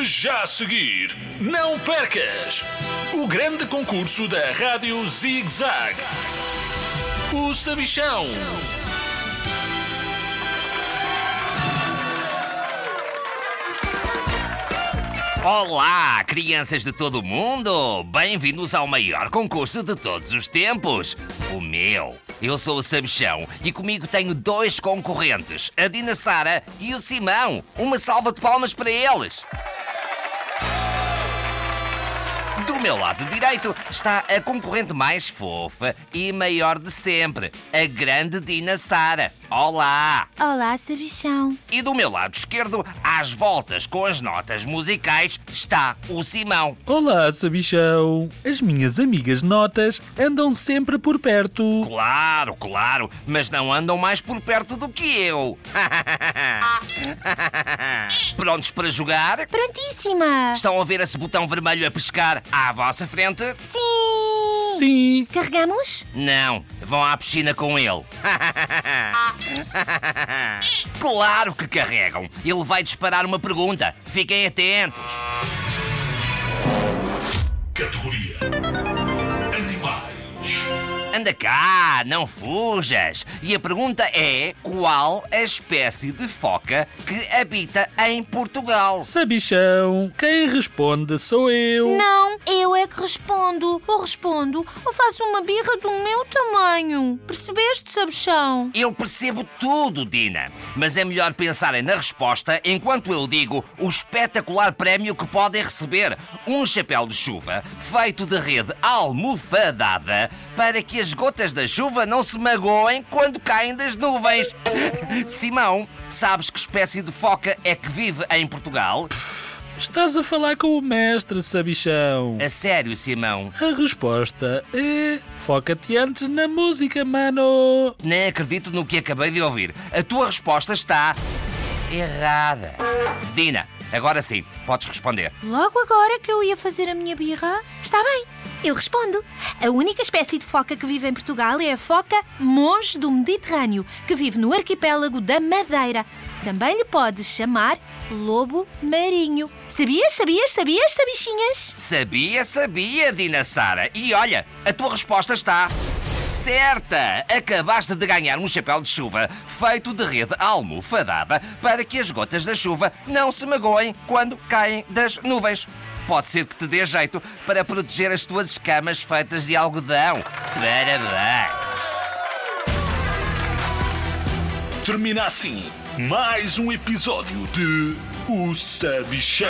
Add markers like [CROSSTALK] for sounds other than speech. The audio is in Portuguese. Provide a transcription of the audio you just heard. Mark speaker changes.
Speaker 1: Já a seguir, não percas o grande concurso da Rádio Zig Zag. O Sabichão.
Speaker 2: Olá, crianças de todo o mundo! Bem-vindos ao maior concurso de todos os tempos, o meu. Eu sou o Sabichão e comigo tenho dois concorrentes, a Dina Sara e o Simão. Uma salva de palmas para eles! Do meu lado direito está a concorrente mais fofa e maior de sempre, a grande Dina Sara. Olá!
Speaker 3: Olá, Sabichão.
Speaker 2: E do meu lado esquerdo, às voltas com as notas musicais, está o Simão.
Speaker 4: Olá, Sabichão. As minhas amigas notas andam sempre por perto.
Speaker 2: Claro, claro, mas não andam mais por perto do que eu. [LAUGHS] [LAUGHS] Prontos para jogar?
Speaker 3: Prontíssima.
Speaker 2: Estão a ver esse botão vermelho a pescar à vossa frente?
Speaker 3: Sim.
Speaker 4: Sim.
Speaker 3: Carregamos?
Speaker 2: Não, vão à piscina com ele. [LAUGHS] claro que carregam. Ele vai disparar uma pergunta. Fiquem atentos.
Speaker 1: Categoria Animais.
Speaker 2: Anda cá, não fujas. E a pergunta é: qual a espécie de foca que habita em Portugal?
Speaker 4: Sabichão, quem responde sou eu.
Speaker 3: Não, é que respondo. Ou respondo, ou faço uma birra do meu tamanho. Percebeste, Sabichão?
Speaker 2: Eu percebo tudo, Dina, mas é melhor pensarem na resposta enquanto eu digo o espetacular prémio que podem receber: um chapéu de chuva feito de rede almofadada para que as gotas da chuva não se magoem quando caem das nuvens. [LAUGHS] Simão, sabes que espécie de foca é que vive em Portugal?
Speaker 4: Estás a falar com o mestre, Sabichão.
Speaker 2: A sério, Simão?
Speaker 4: A resposta é. Foca-te antes na música, mano.
Speaker 2: Nem acredito no que acabei de ouvir. A tua resposta está errada. Dina, agora sim, podes responder.
Speaker 3: Logo agora que eu ia fazer a minha birra? Está bem, eu respondo. A única espécie de foca que vive em Portugal é a foca monge do Mediterrâneo, que vive no arquipélago da Madeira. Também lhe podes chamar lobo marinho. Sabias, sabias, sabias, sabichinhas?
Speaker 2: Sabia, sabia, Dina Sara. E olha, a tua resposta está certa. Acabaste de ganhar um chapéu de chuva feito de rede almofadada para que as gotas da chuva não se magoem quando caem das nuvens. Pode ser que te dê jeito para proteger as tuas escamas feitas de algodão. Parabéns!
Speaker 1: Termina assim mais um episódio de O Sabichão.